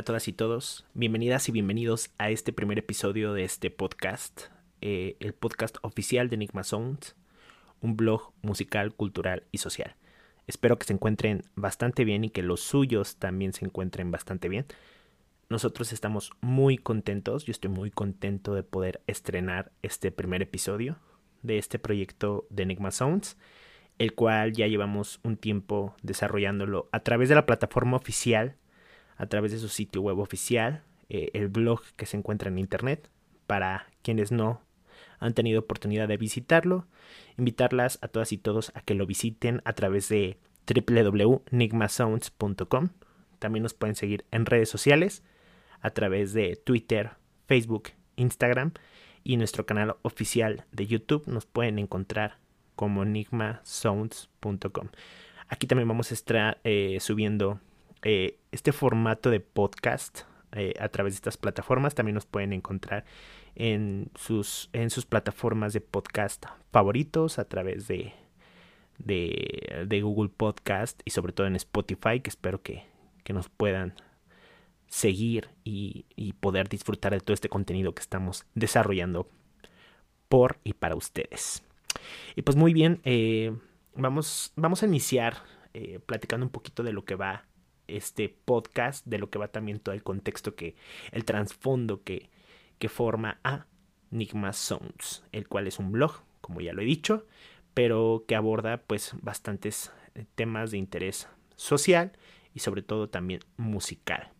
Hey, ¿qué tal a todas y todos? Bienvenidas y bienvenidos a este primer episodio de este podcast, eh, el podcast oficial de Enigma Sounds, un blog musical, cultural y social. Espero que se encuentren bastante bien y que los suyos también se encuentren bastante bien. Nosotros estamos muy contentos, yo estoy muy contento de poder estrenar este primer episodio de este proyecto de Enigma Sounds, el cual ya llevamos un tiempo desarrollándolo a través de la plataforma oficial a través de su sitio web oficial, eh, el blog que se encuentra en internet, para quienes no han tenido oportunidad de visitarlo, invitarlas a todas y todos a que lo visiten a través de www.nigmasounds.com. También nos pueden seguir en redes sociales a través de Twitter, Facebook, Instagram y nuestro canal oficial de YouTube nos pueden encontrar como enigmasounds.com. Aquí también vamos a estar eh, subiendo eh, este formato de podcast eh, a través de estas plataformas. También nos pueden encontrar en sus, en sus plataformas de podcast favoritos a través de, de, Google Podcast y sobre todo en Spotify, que espero que, nos puedan seguir y, poder disfrutar de todo este contenido que estamos desarrollando por y para ustedes. Y pues muy bien, eh, vamos, vamos a iniciar platicando un poquito de lo que va este podcast, de lo que va también todo el contexto que, el trasfondo que, que forma a Nigma Sounds, el cual es un blog, como ya lo he dicho, pero que aborda pues bastantes eh, temas de interés social y sobre todo también musical.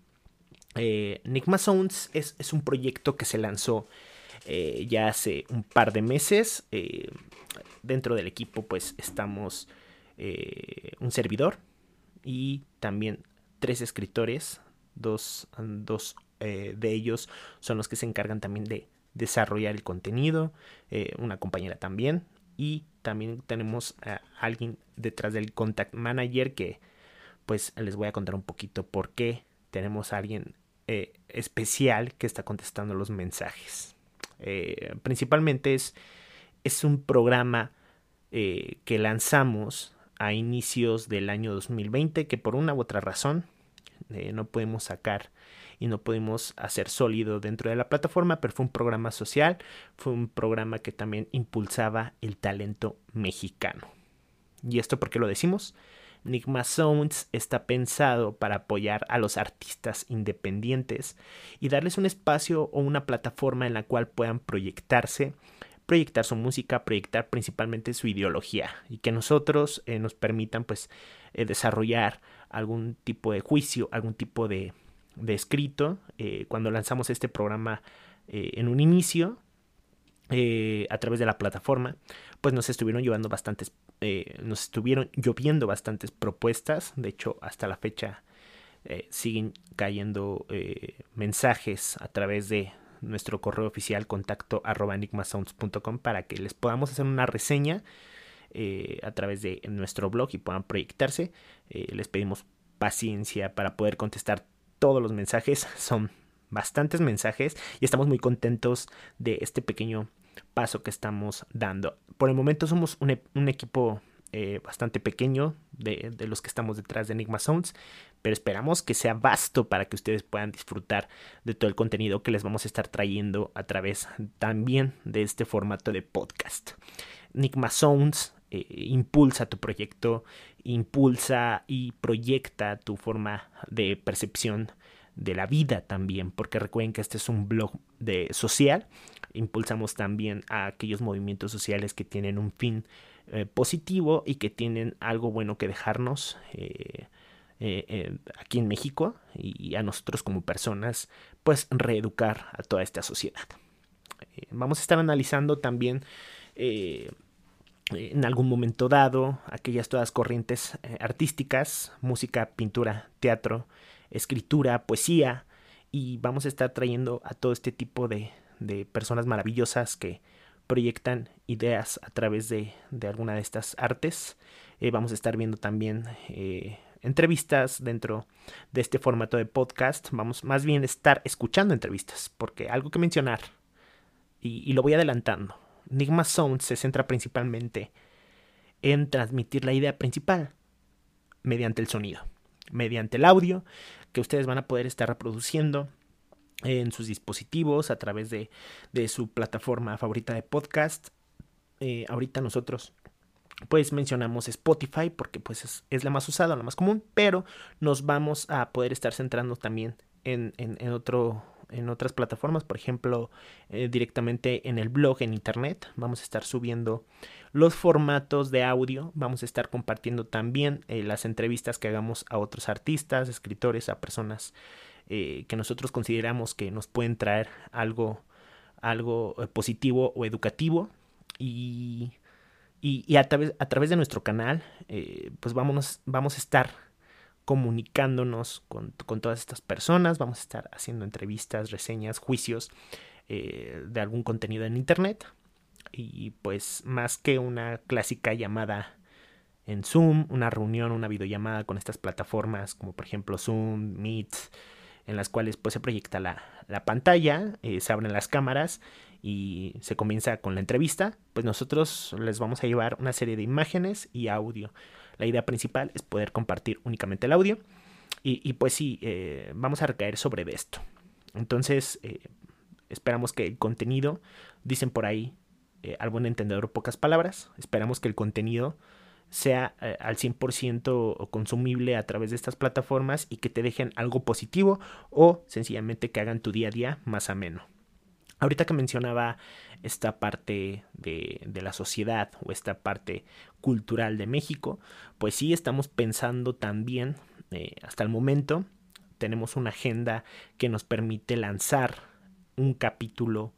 Eh, Nigma Sounds es, es, un proyecto que se lanzó eh, ya hace un par de meses. dentro del equipo pues estamos un servidor y también tres escritores, dos, dos eh, de ellos son los que se encargan también de desarrollar el contenido, eh, una compañera también, y también tenemos a alguien detrás del contact manager que pues les voy a contar un poquito por qué tenemos a alguien eh, especial que está contestando los mensajes. principalmente es, es un programa que lanzamos a inicios del año 2020 que por una u otra razón eh, no podemos sacar y no pudimos hacer sólido dentro de la plataforma, pero fue un programa social, fue un programa que también impulsaba el talento mexicano. ¿Y esto por qué lo decimos? Nigma Sounds está pensado para apoyar a los artistas independientes y darles un espacio o una plataforma en la cual puedan proyectarse proyectar su música, proyectar principalmente su ideología y que nosotros eh, nos permitan pues eh, desarrollar algún tipo de juicio, algún tipo de, escrito. Eh, cuando lanzamos este programa en un inicio, a través de la plataforma, pues nos estuvieron llevando bastantes, nos estuvieron lloviendo bastantes propuestas. De hecho, hasta la fecha siguen cayendo mensajes a través de, nuestro correo oficial contacto arroba enigmasounds.com para que les podamos hacer una reseña eh, a través de nuestro blog y puedan proyectarse. Eh, les pedimos paciencia para poder contestar todos los mensajes. Son bastantes mensajes y estamos muy contentos de este pequeño paso que estamos dando. Por el momento somos un, e-, equipo eh, bastante pequeño de, de, los que estamos detrás de Enigma Sounds, pero esperamos que sea vasto para que ustedes puedan disfrutar de todo el contenido que les vamos a estar trayendo a través también de este formato de podcast. Enigma Sounds eh, impulsa tu proyecto, impulsa y proyecta tu forma de percepción de la vida también, porque recuerden que este es un blog de social, impulsamos también a aquellos movimientos sociales que tienen un fin eh, positivo y que tienen algo bueno que dejarnos eh, eh, aquí en México y a nosotros como personas, pues reeducar a toda esta sociedad. vamos a estar analizando también en algún momento dado aquellas todas corrientes artísticas, música, pintura, teatro, escritura, poesía, y vamos a estar trayendo a todo este tipo de, personas maravillosas que proyectan ideas a través de, alguna de estas artes. Eh, vamos a estar viendo también eh, entrevistas dentro de este formato de podcast. Vamos más bien a estar escuchando entrevistas, porque algo que mencionar, y, lo voy adelantando, Nigma Sound se centra principalmente en transmitir la idea principal mediante el sonido. mediante el audio que ustedes van a poder estar reproduciendo en sus dispositivos a través de, su plataforma favorita de podcast. Eh, ahorita nosotros pues mencionamos Spotify porque pues es, la más usada, la más común, pero nos vamos a poder estar centrando también en, en, otro, en otras plataformas, por ejemplo, eh, directamente en el blog, en internet, vamos a estar subiendo los formatos de audio, vamos a estar compartiendo también eh, las entrevistas que hagamos a otros artistas, escritores, a personas eh, que nosotros consideramos que nos pueden traer algo, algo positivo o educativo. Y y, a, través, a, través, de nuestro canal, eh, pues vamos, a estar comunicándonos con, todas estas personas, vamos a estar haciendo entrevistas, reseñas, juicios eh, de algún contenido en Internet. Y pues más que una clásica llamada en Zoom, una reunión, una videollamada con estas plataformas como por ejemplo Zoom, Meet, en las cuales pues se proyecta la, la pantalla, eh, se abren las cámaras y se comienza con la entrevista, pues nosotros les vamos a llevar una serie de imágenes y audio. La idea principal es poder compartir únicamente el audio y, pues sí, eh, vamos a recaer sobre esto. Entonces, eh, esperamos que el contenido, dicen por ahí, eh, al buen entendedor pocas palabras, esperamos que el contenido sea al 100% consumible a través de estas plataformas y que te dejen algo positivo o sencillamente que hagan tu día a día más ameno. Ahorita que mencionaba esta parte de, la sociedad o esta parte cultural de México, pues sí estamos pensando también, eh, hasta el momento, tenemos una agenda que nos permite lanzar un capítulo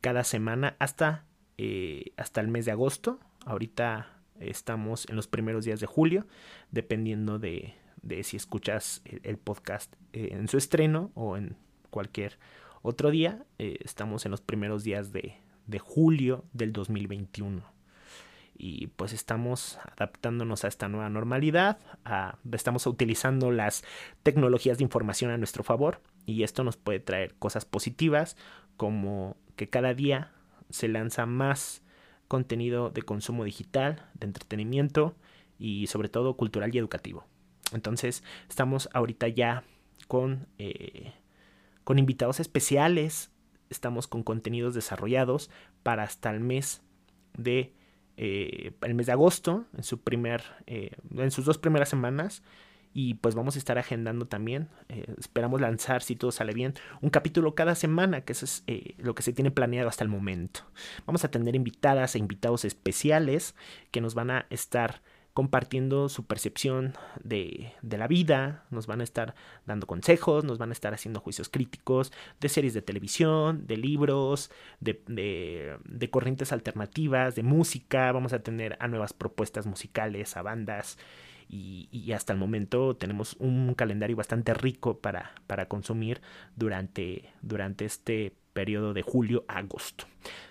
cada semana hasta, eh, hasta el mes de agosto. Ahorita estamos en los primeros días de julio, dependiendo de, si escuchas el, podcast eh, en su estreno o en cualquier otro día, eh, estamos en los primeros días de, julio del 2021 y pues estamos adaptándonos a esta nueva normalidad, estamos utilizando las tecnologías de información a nuestro favor y esto nos puede traer cosas positivas como que cada día se lanza más contenido de consumo digital, de entretenimiento y sobre todo cultural y educativo. Entonces estamos ahorita ya con eh, con invitados especiales. Estamos con contenidos desarrollados para hasta el mes de eh, el mes de agosto, en su primer, eh, en sus dos primeras semanas. Y pues vamos a estar agendando también. Eh, esperamos lanzar, si todo sale bien, un capítulo cada semana, que eso es lo que se tiene planeado hasta el momento. Vamos a tener invitadas e invitados especiales que nos van a estar compartiendo su percepción de, la vida, nos van a estar dando consejos, nos van a estar haciendo juicios críticos de series de televisión, de libros, de, de, corrientes alternativas, de música, vamos a tener a nuevas propuestas musicales, a bandas. Y, hasta el momento tenemos un calendario bastante rico para, para consumir durante, durante este periodo de julio a agosto.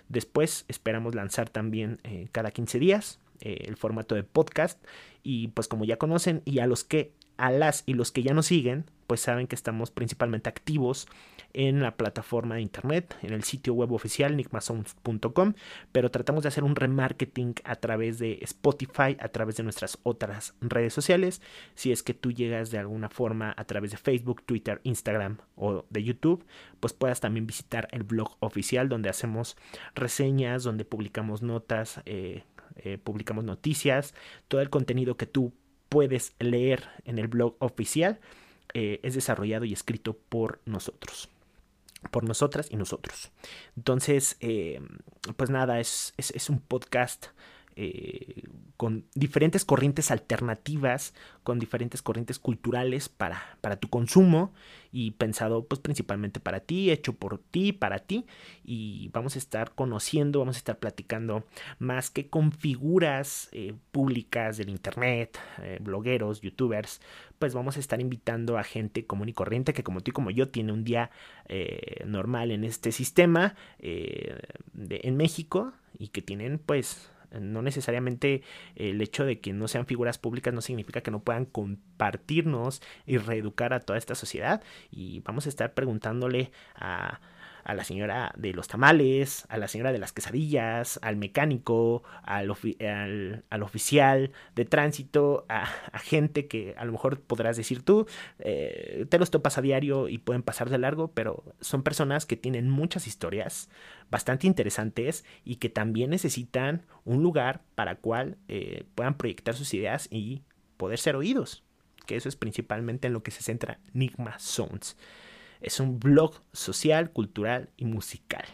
Después esperamos lanzar también eh, cada 15 días eh, el formato de podcast. Y pues como ya conocen y a los que, a las y los que ya nos siguen, pues saben que estamos principalmente activos en la plataforma de internet, en el sitio web oficial nigmasounds.com, pero tratamos de hacer un remarketing a través de Spotify, a través de nuestras otras redes sociales. Si es que tú llegas de alguna forma a través de Facebook, Twitter, Instagram o de YouTube, pues puedas también visitar el blog oficial donde hacemos reseñas, donde publicamos notas, eh, eh, publicamos noticias, todo el contenido que tú puedes leer en el blog oficial eh, es desarrollado y escrito por nosotros por nosotras y nosotros. Entonces, eh, pues nada, es, es, un podcast con diferentes corrientes alternativas, con diferentes corrientes culturales para, para tu consumo y pensado pues principalmente para ti, hecho por ti, para ti. Y vamos a estar conociendo, vamos a estar platicando más que con figuras eh, públicas del internet, eh, blogueros, youtubers, pues vamos a estar invitando a gente común y corriente que como tú y como yo tiene un día eh, normal en este sistema en México y que tienen pues no necesariamente el hecho de que no sean figuras públicas no significa que no puedan compartirnos y reeducar a toda esta sociedad. Y vamos a estar preguntándole a, a la señora de los tamales, a la señora de las quesadillas, al mecánico, al, oficial de tránsito, a, gente que a lo mejor podrás decir tú, eh, te los topas a diario y pueden pasar de largo, pero son personas que tienen muchas historias bastante interesantes y que también necesitan un lugar para cual eh, puedan proyectar sus ideas y poder ser oídos, que eso es principalmente en lo que se centra Nigma Sounds. Es un blog social, cultural y musical.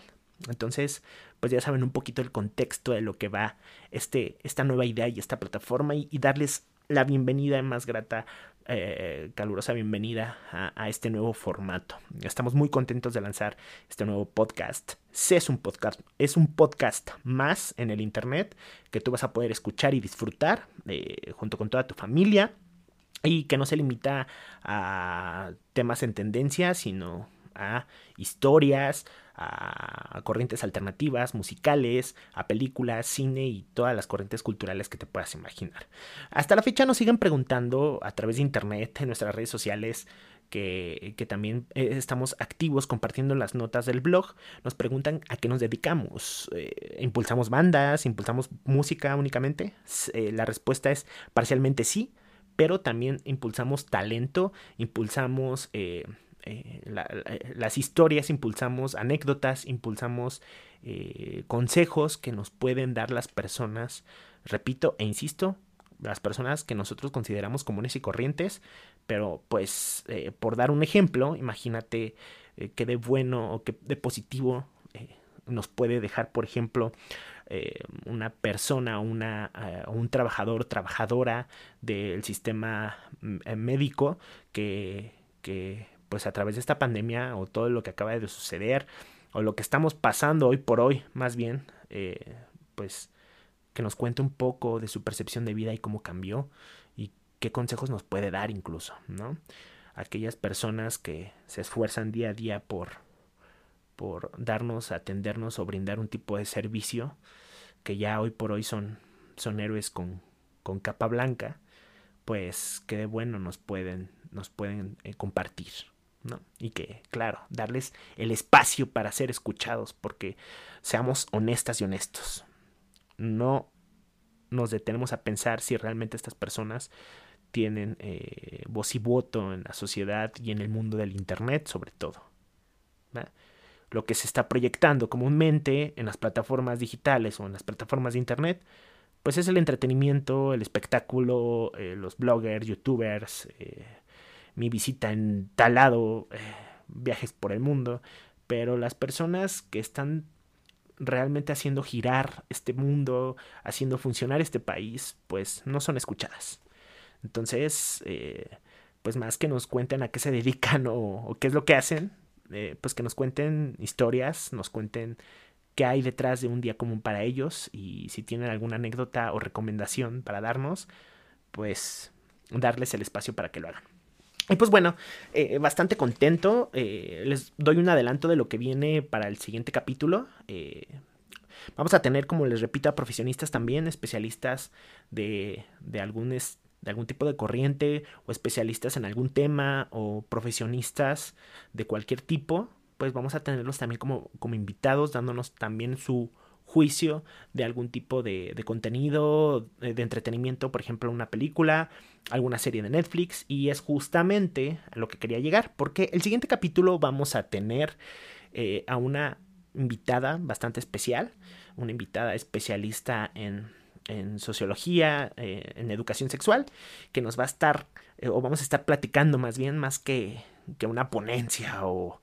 Entonces, pues ya saben un poquito el contexto de lo que va este, esta nueva idea y esta plataforma y, darles la bienvenida más grata, eh, calurosa bienvenida a, este nuevo formato. Estamos muy contentos de lanzar este nuevo podcast. es un podcast, es un podcast más en el internet que tú vas a poder escuchar y disfrutar eh, junto con toda tu familia y que no se limita a temas en tendencia, sino a historias, a corrientes alternativas, musicales, a películas, cine y todas las corrientes culturales que te puedas imaginar. Hasta la fecha nos siguen preguntando a través de internet, en nuestras redes sociales, que, también eh, estamos activos compartiendo las notas del blog, nos preguntan a qué nos dedicamos. Eh, ¿Impulsamos bandas? ¿Impulsamos música únicamente? Eh, la respuesta es parcialmente sí pero también impulsamos talento, impulsamos eh, eh, eh, las historias, impulsamos anécdotas, impulsamos consejos que nos pueden dar las personas, repito e insisto, las personas que nosotros consideramos comunes y corrientes, pero pues por dar un ejemplo, imagínate qué de bueno o qué de positivo nos puede dejar, por ejemplo, eh, una persona, una, eh, un trabajador, trabajadora del sistema mm, eh, médico que, que, pues a través de esta pandemia o todo lo que acaba de suceder o lo que estamos pasando hoy por hoy, más bien, pues que nos cuente un poco de su percepción de vida y cómo cambió y qué consejos nos puede dar incluso, ¿no? Aquellas personas que se esfuerzan día a día por por darnos, atendernos o brindar un tipo de servicio que ya hoy por hoy son, son héroes con, con capa blanca, pues qué bueno nos pueden, nos pueden eh, compartir. ¿no? Y que, claro, darles el espacio para ser escuchados, porque seamos honestas y honestos. No nos detenemos a pensar si realmente estas personas tienen eh, voz y voto en la sociedad y en el mundo del Internet, sobre todo lo que se está proyectando comúnmente en las plataformas digitales o en las plataformas de internet, pues es el entretenimiento, el espectáculo, eh, los bloggers, youtubers, eh, mi visita en tal lado, eh, viajes por el mundo, pero las personas que están realmente haciendo girar este mundo, haciendo funcionar este país, pues no son escuchadas. Entonces, pues más que nos cuenten a qué se dedican o qué es lo que hacen, eh, pues que nos cuenten historias, nos cuenten qué hay detrás de un día común para ellos y si tienen alguna anécdota o recomendación para darnos, pues darles el espacio para que lo hagan. Y pues bueno, eh, bastante contento. Eh, les doy un adelanto de lo que viene para el siguiente capítulo. vamos a tener, como les repito, a profesionistas también, especialistas de, de algún de algún tipo de corriente o especialistas en algún tema o profesionistas de cualquier tipo, pues vamos a tenerlos también como, como invitados, dándonos también su juicio de algún tipo de, de contenido, de, entretenimiento, por ejemplo, una película, alguna serie de Netflix, y es justamente a lo que quería llegar, porque el siguiente capítulo vamos a tener eh, a una invitada bastante especial, una invitada especialista en en sociología, eh, en educación sexual, que nos va a estar, eh, o vamos a estar platicando más bien, más que, que una ponencia o,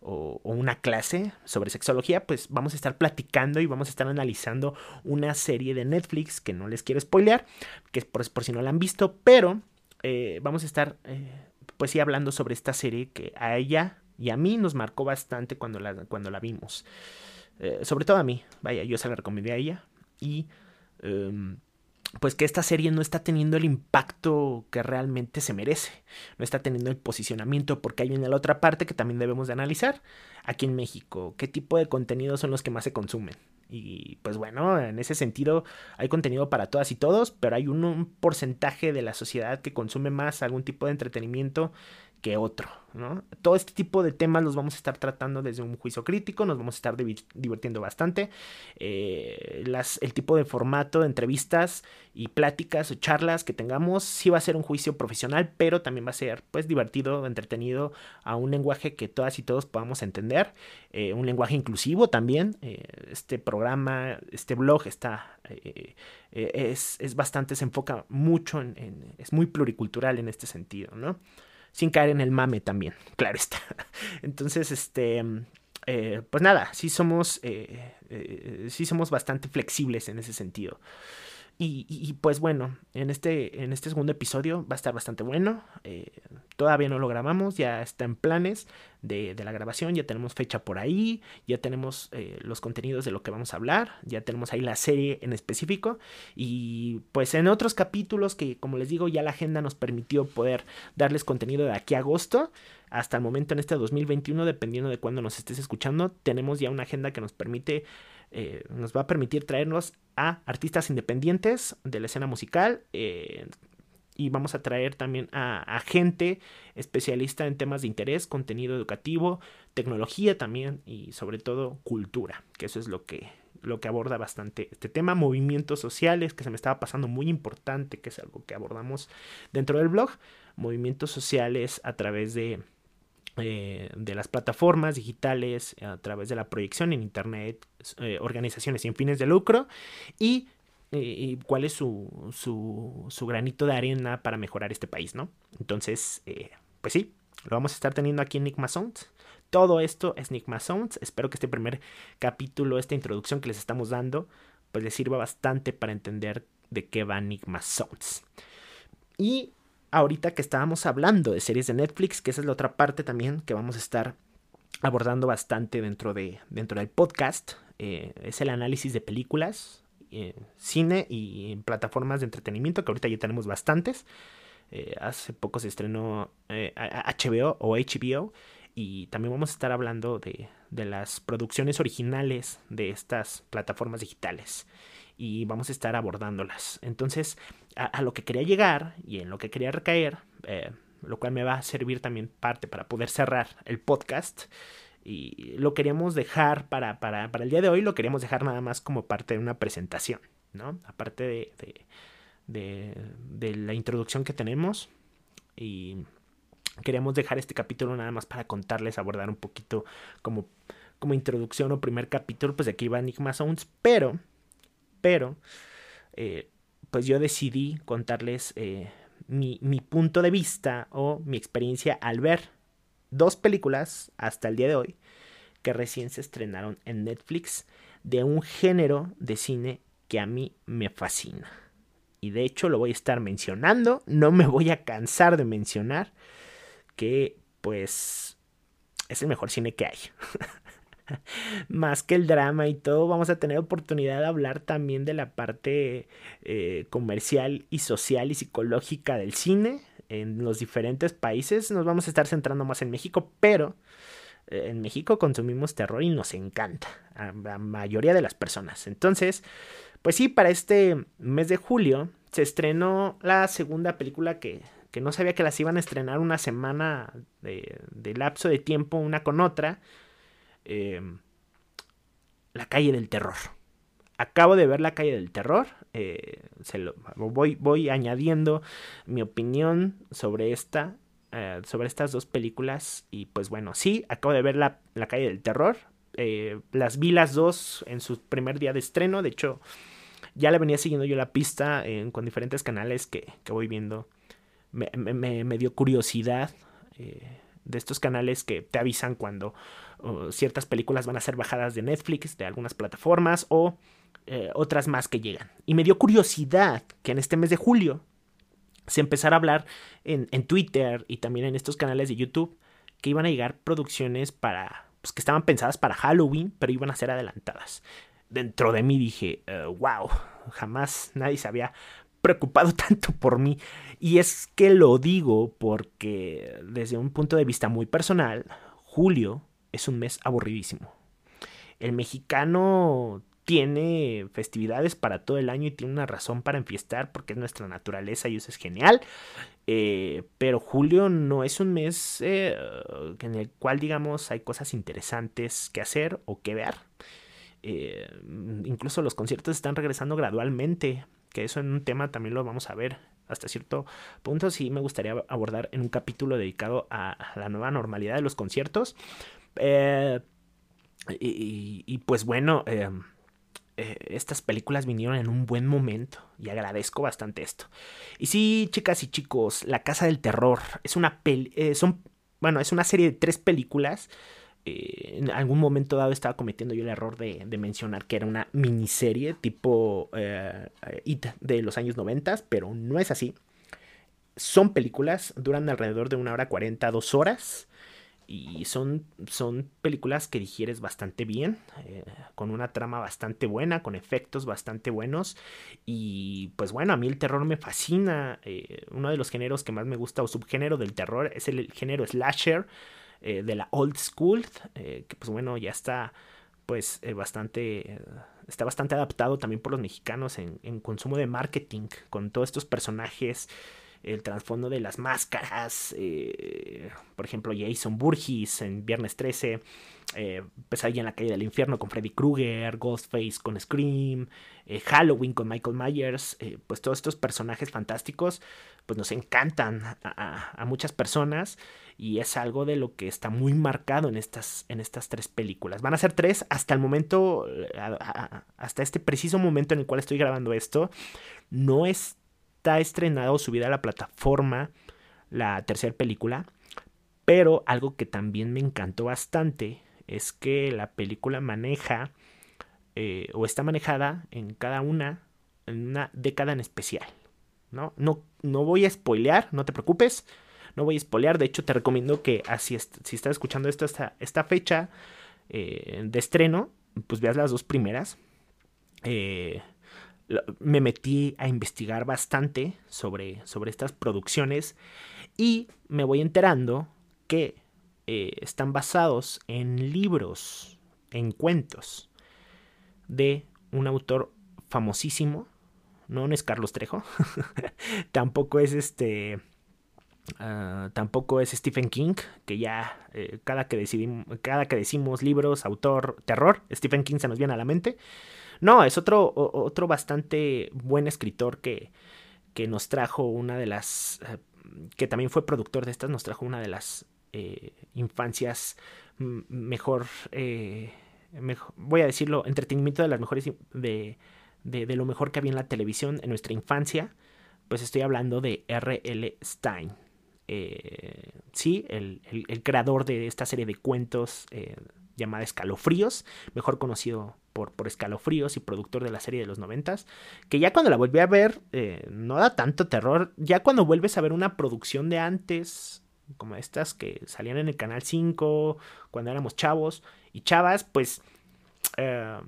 o, una clase sobre sexología, pues vamos a estar platicando y vamos a estar analizando una serie de Netflix que no les quiero spoilear, que es por, si no la han visto, pero eh, vamos a estar, pues sí, hablando sobre esta serie que a ella y a mí nos marcó bastante cuando la, cuando la vimos. sobre todo a mí, vaya, yo se la recomendé a ella y Em, pues que esta serie no está teniendo el impacto que realmente se merece, no está teniendo el posicionamiento, porque hay una la otra parte que también debemos de analizar aquí en México, qué tipo de contenidos son los que más se consumen. Y pues bueno, en ese sentido hay contenido para todas y todos, pero hay un, porcentaje de la sociedad que consume más algún tipo de entretenimiento que otro. ¿no? Todo este tipo de temas los vamos a estar tratando desde un juicio crítico, nos vamos a estar divirtiendo bastante. Eh, el tipo de formato de entrevistas y pláticas o charlas que tengamos sí va a ser un juicio profesional, pero también va a ser pues divertido, entretenido, a un lenguaje que todas y todos podamos entender, eh, un lenguaje inclusivo también. Eh, este programa, este blog está es, es, bastante, se enfoca mucho en, en, es muy pluricultural en este sentido, ¿no? Sin caer en el mame también, claro está. Entonces, este, eh, pues nada, sí somos, eh, eh, sí somos bastante flexibles en ese sentido. Y, pues bueno, en este, en este segundo episodio va a estar bastante bueno. Eh, todavía no lo grabamos, ya está en planes de, la grabación, ya tenemos fecha por ahí, ya tenemos eh, los contenidos de lo que vamos a hablar, ya tenemos ahí la serie en específico. Y pues en otros capítulos que como les digo ya la agenda nos permitió poder darles contenido de aquí a agosto hasta el momento en este 2021, dependiendo de cuándo nos estés escuchando, tenemos ya una agenda que nos permite eh, nos va a permitir traernos a artistas independientes de la escena musical. Eh, y vamos a traer también a, gente especialista en temas de interés, contenido educativo, tecnología también y sobre todo cultura, que eso es lo que, lo que aborda bastante este tema, movimientos sociales, que se me estaba pasando muy importante, que es algo que abordamos dentro del blog, movimientos sociales a través de eh, de las plataformas digitales, a través de la proyección en Internet, eh, organizaciones sin fines de lucro y, eh, cuál es su, su, granito de arena para mejorar este país, ¿no? Entonces, pues sí, lo vamos a estar teniendo aquí en Nigma Sounds. Todo esto es Nigma Sounds. Espero que este primer capítulo, esta introducción que les estamos dando, pues les sirva bastante para entender de qué va Nigma Sounds. Y ahorita que estábamos hablando de series de Netflix, que esa es la otra parte también que vamos a estar abordando bastante dentro, de, dentro del podcast, eh, es el análisis de películas, eh, cine y plataformas de entretenimiento, que ahorita ya tenemos bastantes. Eh, hace poco se estrenó HBO o HBO y también vamos a estar hablando de, de las producciones originales de estas plataformas digitales y vamos a estar abordándolas. Entonces, a, lo que quería llegar y en lo que quería recaer, eh, lo cual me va a servir también parte para poder cerrar el podcast. Y lo queríamos dejar para, para, para el día de hoy, lo queríamos dejar nada más como parte de una presentación, ¿no? Aparte de, de, de, la introducción que tenemos. Y queríamos dejar este capítulo nada más para contarles, abordar un poquito como, como introducción o primer capítulo, pues de aquí va Enigma Sounds, pero pero eh, pues yo decidí contarles eh, mi, punto de vista o mi experiencia al ver dos películas hasta el día de hoy que recién se estrenaron en Netflix de un género de cine que a mí me fascina. Y de hecho lo voy a estar mencionando, no me voy a cansar de mencionar que pues es el mejor cine que hay. más que el drama y todo, vamos a tener oportunidad de hablar también de la parte eh, comercial y social y psicológica del cine en los diferentes países. Nos vamos a estar centrando más en México, pero eh, en México consumimos terror y nos encanta a la mayoría de las personas. Entonces, pues sí, para este mes de julio se estrenó la segunda película que, que no sabía que las iban a estrenar una semana de, de lapso de tiempo una con otra Em, la calle del terror. Acabo de ver La calle del terror. Eh, voy, añadiendo mi opinión sobre esta. Eh, sobre estas dos películas. Y pues bueno, sí, acabo de ver La, calle del terror. Eh, las vi las dos en su primer día de estreno. De hecho, ya le venía siguiendo yo la pista con diferentes canales que, voy viendo. Me dio curiosidad de estos canales que te avisan cuando ciertas películas van a ser bajadas de Netflix, de algunas plataformas o eh, otras más que llegan. Y me dio curiosidad que en este mes de julio se empezara a hablar en, Twitter y también en estos canales de YouTube que iban a llegar producciones para, pues que estaban pensadas para Halloween, pero iban a ser adelantadas. Dentro de mí dije, wow, eh, jamás nadie se había preocupado tanto por mí. Y es que lo digo porque desde un punto de vista muy personal, julio es un mes aburridísimo. El mexicano tiene festividades para todo el año y tiene una razón para enfiestar porque es nuestra naturaleza y eso es genial. Eh, pero julio no es un mes eh, en el cual, digamos, hay cosas interesantes que hacer o que ver. Eh, incluso los conciertos están regresando gradualmente, que eso en un tema también lo vamos a ver hasta cierto punto. Sí me gustaría abordar en un capítulo dedicado a la nueva normalidad de los conciertos. Y, pues bueno, eh, estas películas vinieron en un buen momento y agradezco bastante esto. Y sí, chicas y chicos, La Casa del Terror es una peli eh, son bueno, es una serie de tres películas. Eh, en algún momento dado estaba cometiendo yo el error de, mencionar que era una miniserie tipo It de los años 90, pero no es así. Son películas, duran alrededor de una hora 40, dos horas y son, son películas que digieres bastante bien, eh, con una trama bastante buena, con efectos bastante buenos. Y pues bueno, a mí el terror me fascina. Eh, uno de los géneros que más me gusta o subgénero del terror es el, género slasher eh, de la old school, que pues bueno, ya está pues bastante está bastante adaptado también por los mexicanos en, en consumo de marketing con todos estos personajes el trasfondo de las máscaras, eh, por ejemplo Jason Burgess en Viernes 13, eh, Pesadilla en la calle del infierno con Freddy Krueger, Ghostface con Scream, eh, Halloween con Michael Myers, eh, pues todos estos personajes fantásticos pues nos encantan a, muchas personas y es algo de lo que está muy marcado en estas, en estas tres películas. Van a ser tres hasta el momento, hasta este preciso momento en el cual estoy grabando esto, no es está estrenado subida a la plataforma la tercera película. Pero algo que también me encantó bastante es que la película maneja eh, o está manejada en cada una en una década en especial. ¿no? No, no voy a spoilear, no te preocupes. No voy a spoilear. De hecho, te recomiendo que así si estás escuchando esto esta, esta fecha eh, de estreno, pues veas las dos primeras. Eh, me metí a investigar bastante sobre, sobre estas producciones y me voy enterando que eh, están basados en libros, en cuentos de un autor famosísimo. No, es Carlos Trejo. tampoco es este. Ah, tampoco es Stephen King, que ya eh, cada, que decidimos, cada que decimos libros, autor, terror, Stephen King se nos viene a la mente. No, es otro, otro bastante buen escritor que, que nos trajo una de las, eh, que también fue productor de estas, nos trajo una de las eh, infancias mejor, eh, voy a decirlo, entretenimiento de las mejores, de, de, lo mejor que había en la televisión en nuestra infancia, pues estoy hablando de R.L. Stein. sí, el, el, creador de esta serie de cuentos llamada Escalofríos, mejor conocido por, por escalofríos y productor de la serie de los noventas, que ya cuando la volví a ver eh, no da tanto terror, ya cuando vuelves a ver una producción de antes, como estas que salían en el Canal 5, cuando éramos chavos y chavas, pues... Eh,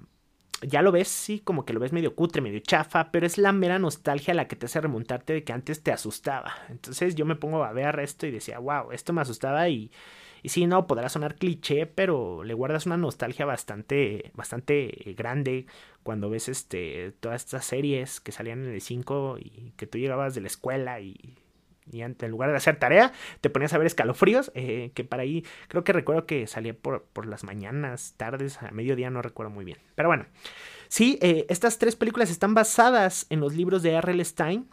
ya lo ves, sí, como que lo ves medio cutre, medio chafa, pero es la mera nostalgia la que te hace remontarte de que antes te asustaba. Entonces yo me pongo a ver esto y decía, wow, esto me asustaba y, y sí, no, podrá sonar cliché, pero le guardas una nostalgia bastante, bastante grande cuando ves este, todas estas series que salían en el 5 y que tú llegabas de la escuela y, y en lugar de hacer tarea, te ponías a ver escalofríos, eh, que para ahí creo que recuerdo que salía por, por, las mañanas, tardes, a mediodía, no recuerdo muy bien. Pero bueno, sí, eh, estas tres películas están basadas en los libros de R.L. Stein,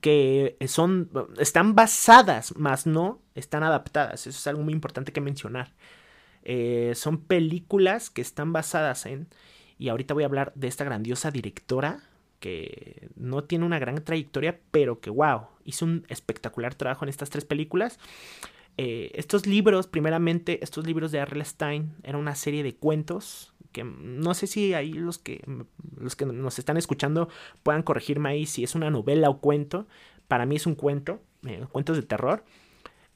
que son, están basadas, más no están adaptadas. Eso es algo muy importante que mencionar. Eh, son películas que están basadas en, y ahorita voy a hablar de esta grandiosa directora que no tiene una gran trayectoria, pero que, wow, hizo un espectacular trabajo en estas tres películas. Eh, estos libros, primeramente, estos libros de R.L. Stein, era una serie de cuentos que no sé si ahí los que, los que nos están escuchando puedan corregirme ahí si es una novela o cuento. Para mí es un cuento, eh, cuentos de terror.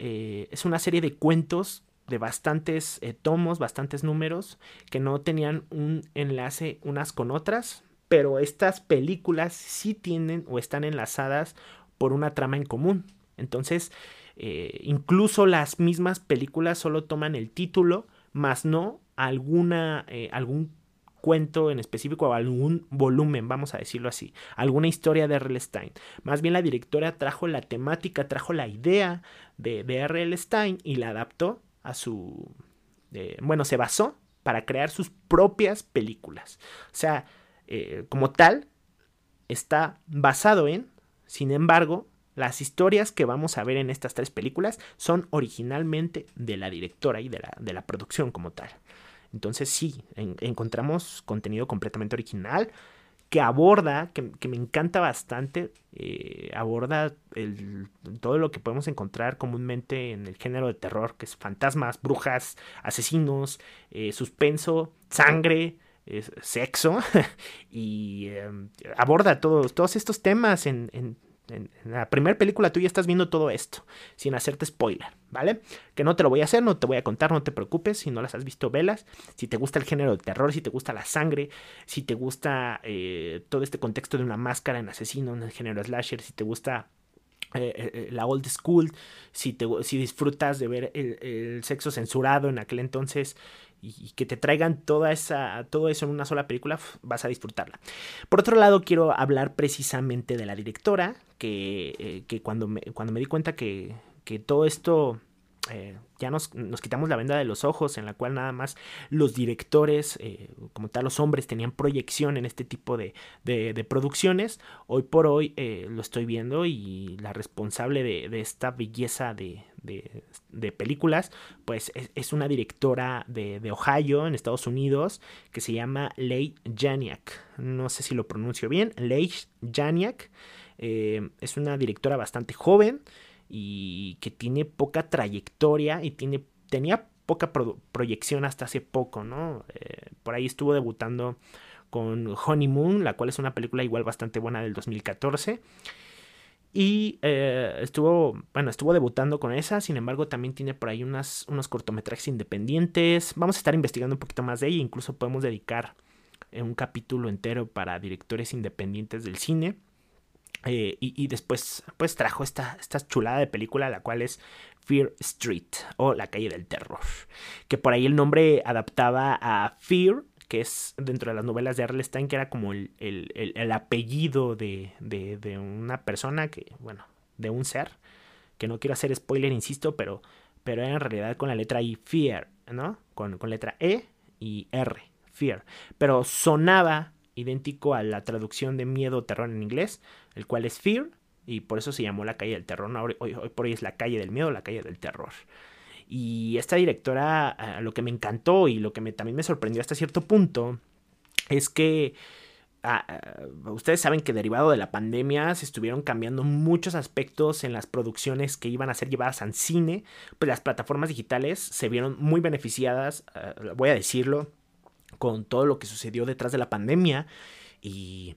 Eh, es una serie de cuentos de bastantes eh, tomos, bastantes números, que no tenían un enlace unas con otras, pero estas películas sí tienen o están enlazadas por una trama en común. Entonces, incluso las mismas películas solo toman el título, más no alguna, eh, algún cuento en específico o algún volumen, vamos a decirlo así, alguna historia de R.L. Stein. Más bien la directora trajo la temática, trajo la idea de, de R.L. Stein y la adaptó a su... Eh, bueno, se basó para crear sus propias películas. O sea, eh, como tal, está basado en, sin embargo, las historias que vamos a ver en estas tres películas son originalmente de la directora y de la, de la producción como tal. Entonces sí, encontramos contenido completamente original que aborda, que, me encanta bastante, eh, aborda todo lo que podemos encontrar comúnmente en el género de terror, que es fantasmas, brujas, asesinos, eh, suspenso, sangre, sexo, y em, aborda todos, todos estos temas en, en, la primera película tú ya estás viendo todo esto, sin hacerte spoiler, ¿vale? Que no te lo voy a hacer, no te voy a contar, no te preocupes, si no las has visto, velas. Si te gusta el género de terror, si te gusta la sangre, si te gusta eh, todo este contexto de una máscara en asesino, en el género slasher, si te gusta eh, eh, la old school, si, te, si disfrutas de ver el, sexo censurado en aquel entonces, y que te traigan toda esa, todo eso en una sola película, vas a disfrutarla. Por otro lado, quiero hablar precisamente de la directora, que, eh, que cuando, me, cuando me di cuenta que, que todo esto eh, ya nos, nos, quitamos la venda de los ojos, en la cual nada más los directores, eh, como tal los hombres, tenían proyección en este tipo de, de, producciones. Hoy por hoy eh, lo estoy viendo y la responsable de, esta belleza de, de películas, pues es, es una directora de, Ohio, en Estados Unidos, que se llama Leigh Janiak. No sé si lo pronuncio bien, Leigh Janiak. es una directora bastante joven y que tiene poca trayectoria y tiene, tenía poca proyección hasta hace poco, ¿no? Eh, por ahí estuvo debutando con Honeymoon, la cual es una película igual bastante buena del 2014. Y eh, estuvo, bueno, estuvo debutando con esa, sin embargo también tiene por ahí unas, unos cortometrajes independientes. Vamos a estar investigando un poquito más de ella, incluso podemos dedicar un capítulo entero para directores independientes del cine. Eh, y, después pues trajo esta, esta chulada de película, la cual es Fear Street o La calle del terror. Que por ahí el nombre adaptaba a Fear, que es dentro de las novelas de R.L. Stein, que era como el, el, apellido de, de, una persona que, bueno, de un ser, que no quiero hacer spoiler, insisto, pero, pero era en realidad con la letra I, Fear, ¿no? Con, con letra E y R, Fear. Pero sonaba idéntico a la traducción de miedo o terror en inglés, el cual es Fear, y por eso se llamó la calle del terror. hoy, por hoy es la calle del miedo, la calle del terror. Y esta directora, ah, lo que me encantó y lo que me, también me sorprendió hasta cierto punto, es que ah, ah, ustedes saben que derivado de la pandemia se estuvieron cambiando muchos aspectos en las producciones que iban a ser llevadas al cine, pues las plataformas digitales se vieron muy beneficiadas, voy a decirlo, con todo lo que sucedió detrás de la pandemia y,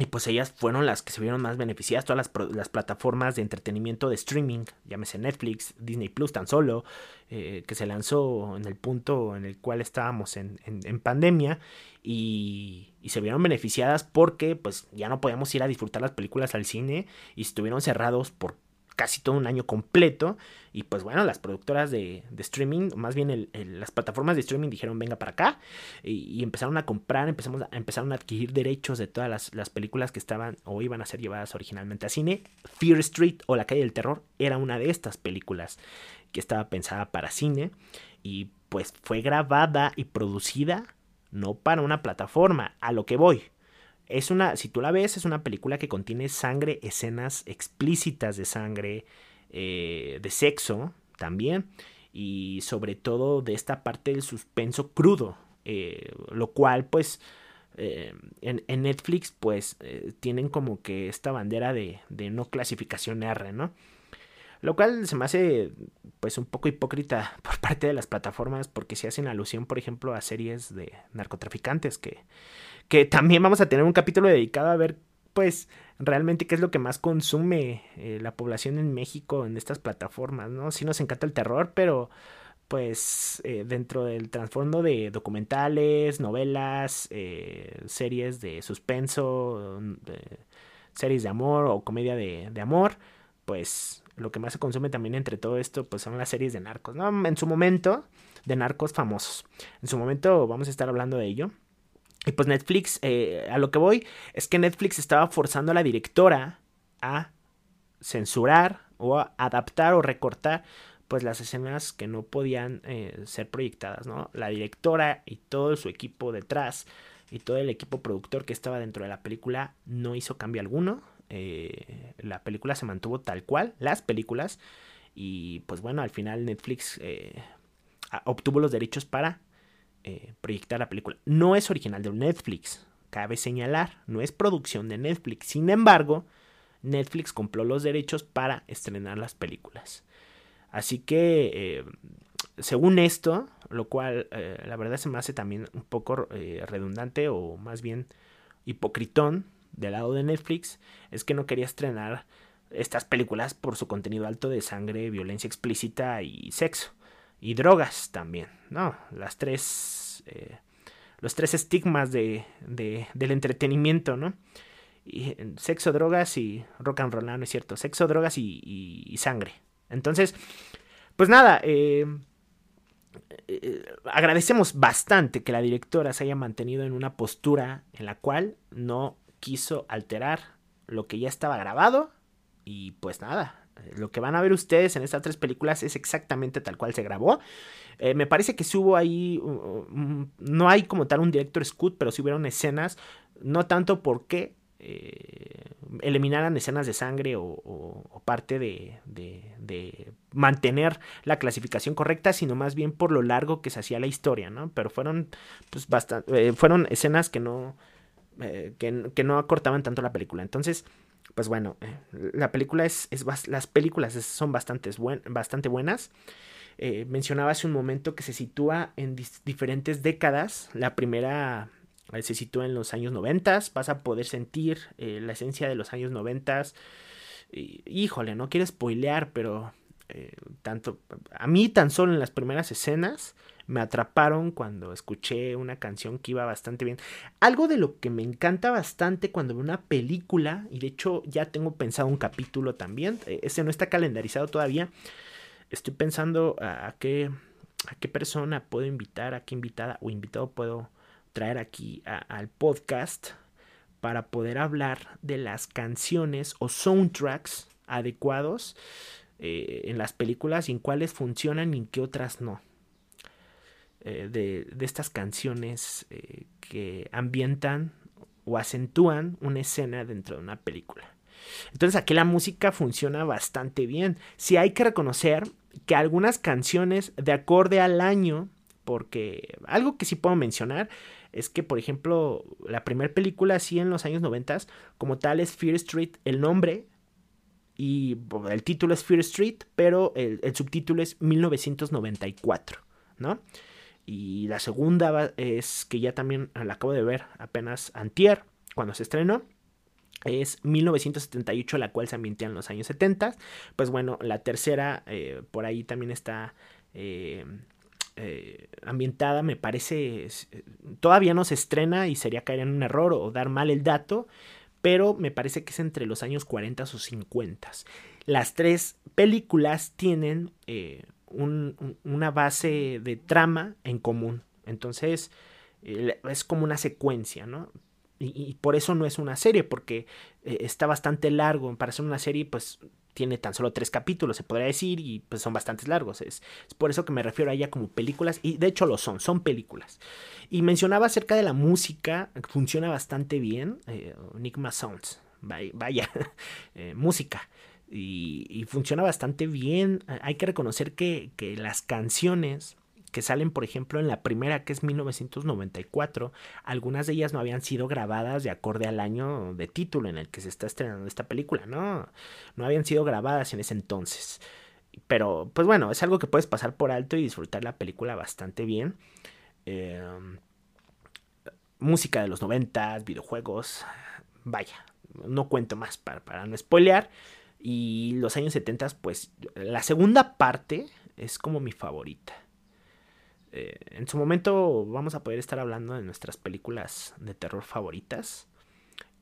y pues ellas fueron las que se vieron más beneficiadas, todas las, las plataformas de entretenimiento de streaming, llámese Netflix, Disney Plus tan solo, eh, que se lanzó en el punto en el cual estábamos en, en, pandemia y, y, se vieron beneficiadas porque pues ya no podíamos ir a disfrutar las películas al cine y estuvieron cerrados por casi todo un año completo. Y pues bueno, las productoras de, streaming, más bien las plataformas de streaming dijeron venga para acá. Y, empezaron a comprar, empezamos a, empezaron a adquirir derechos de todas las, las, películas que estaban o iban a ser llevadas originalmente a cine. Fear Street o La calle del terror era una de estas películas que estaba pensada para cine. Y pues fue grabada y producida no para una plataforma, a lo que voy es una, si tú la ves, es una película que contiene sangre, escenas explícitas de sangre, eh, de sexo también, y sobre todo de esta parte del suspenso crudo, eh, lo cual pues eh, en, Netflix pues tienen como que esta bandera de, de no clasificación R, ¿no? Lo cual se me hace pues un poco hipócrita por parte de las plataformas porque se hacen alusión, por ejemplo, a series de narcotraficantes que, que también vamos a tener un capítulo dedicado a ver pues realmente qué es lo que más consume eh, la población en México en estas plataformas, ¿no? Sí nos encanta el terror, pero pues eh, dentro del trasfondo de documentales, novelas, eh, series de suspenso, series de amor o comedia de, de amor, pues lo que más se consume también entre todo esto, pues son las series de narcos, ¿no? En su momento, de narcos famosos. En su momento vamos a estar hablando de ello. Y pues Netflix, eh, a lo que voy, es que Netflix estaba forzando a la directora a censurar o adaptar o recortar pues las escenas que no podían eh, ser proyectadas, ¿no? La directora y todo su equipo detrás y todo el equipo productor que estaba dentro de la película no hizo cambio alguno. Eh, la película se mantuvo tal cual, las películas. Y pues bueno, al final Netflix eh, obtuvo los derechos para proyectar la película. No es original de Netflix, cabe señalar, no es producción de Netflix. Sin embargo, Netflix compró los derechos para estrenar las películas. Así que, eh, según esto, lo cual eh, la verdad se me hace también un poco eh, redundante o más bien hipocritón del lado de Netflix, es que no quería estrenar estas películas por su contenido alto de sangre, violencia explícita y sexo. Y drogas también, ¿no? Las tres... los tres estigmas de, del entretenimiento, ¿no? Y, sexo, drogas y rock and roll, no, es cierto. Sexo, drogas y sangre. Entonces, pues nada, eh, eh, agradecemos bastante que la directora se haya mantenido en una postura en la cual no quiso alterar lo que ya estaba grabado y pues nada, lo que van a ver ustedes en estas tres películas es exactamente tal cual se grabó. Eh, me parece que sí hubo ahí, no hay como tal un director scoot, pero sí hubieron escenas, no tanto porque eh, eliminaran escenas de sangre o, parte de, mantener la clasificación correcta, sino más bien por lo largo que se hacía la historia, ¿no? Pero fueron, pues, bastante, eh, fueron escenas que no, eh, que, no acortaban tanto la película. Entonces, pues bueno, la película es, es, las películas son bastante, buenas. mencionaba hace un momento que se sitúa en diferentes décadas. La primera se sitúa en los años 90, vas a poder sentir eh, la esencia de los años 90. híjole, no quiero spoilear, pero eh, tanto a mí tan solo en las primeras escenas me atraparon cuando escuché una canción que iba bastante bien. Algo de lo que me encanta bastante cuando veo una película, y de hecho ya tengo pensado un capítulo también, eh, ese no está calendarizado todavía, estoy pensando a qué, a qué persona puedo invitar, a qué invitada o invitado puedo traer aquí al podcast para poder hablar de las canciones o soundtracks adecuados eh, en las películas y en cuáles funcionan y en qué otras no. Eh, de, estas canciones eh, que ambientan o acentúan una escena dentro de una película. Entonces aquí la música funciona bastante bien. Si hay que reconocer que algunas canciones de acorde al año, porque algo que sí puedo mencionar es que, por ejemplo, la primera película así en los años 90, como tal, es Fear Street, el nombre y el título es Fear Street, pero el, subtítulo es 1994, ¿no? Y la segunda es que ya también la acabo de ver apenas antier, cuando se estrenó, es 1978, la cual se ambienta en los años 70. Pues bueno, la tercera eh, por ahí también está eh, eh, ambientada, me parece, todavía no se estrena y sería caer en un error o dar mal el dato, pero me parece que es entre los años 40 o 50. Las tres películas tienen una base de trama en común, entonces es como una secuencia, ¿no? Y, por eso no es una serie, porque está bastante largo. Para ser una serie, pues tiene tan solo tres capítulos, se podría decir, y pues son bastante largos. Es, por eso que me refiero a ella como películas, y de hecho lo son, son películas. Y mencionaba acerca de la música, funciona bastante bien, eh, Enigma Sounds, vaya, eh, música. Y, funciona bastante bien. Hay que reconocer que, que las canciones que salen, por ejemplo, en la primera, que es 1994, algunas de ellas no habían sido grabadas de acorde al año de título en el que se está estrenando esta película, ¿no? No habían sido grabadas en ese entonces. Pero, pues bueno, es algo que puedes pasar por alto y disfrutar la película bastante bien. Em, música de los 90, videojuegos, vaya, no cuento más para, para no spoilear. Y los años 70, pues la segunda parte es como mi favorita. Eh, en su momento vamos a poder estar hablando de nuestras películas de terror favoritas.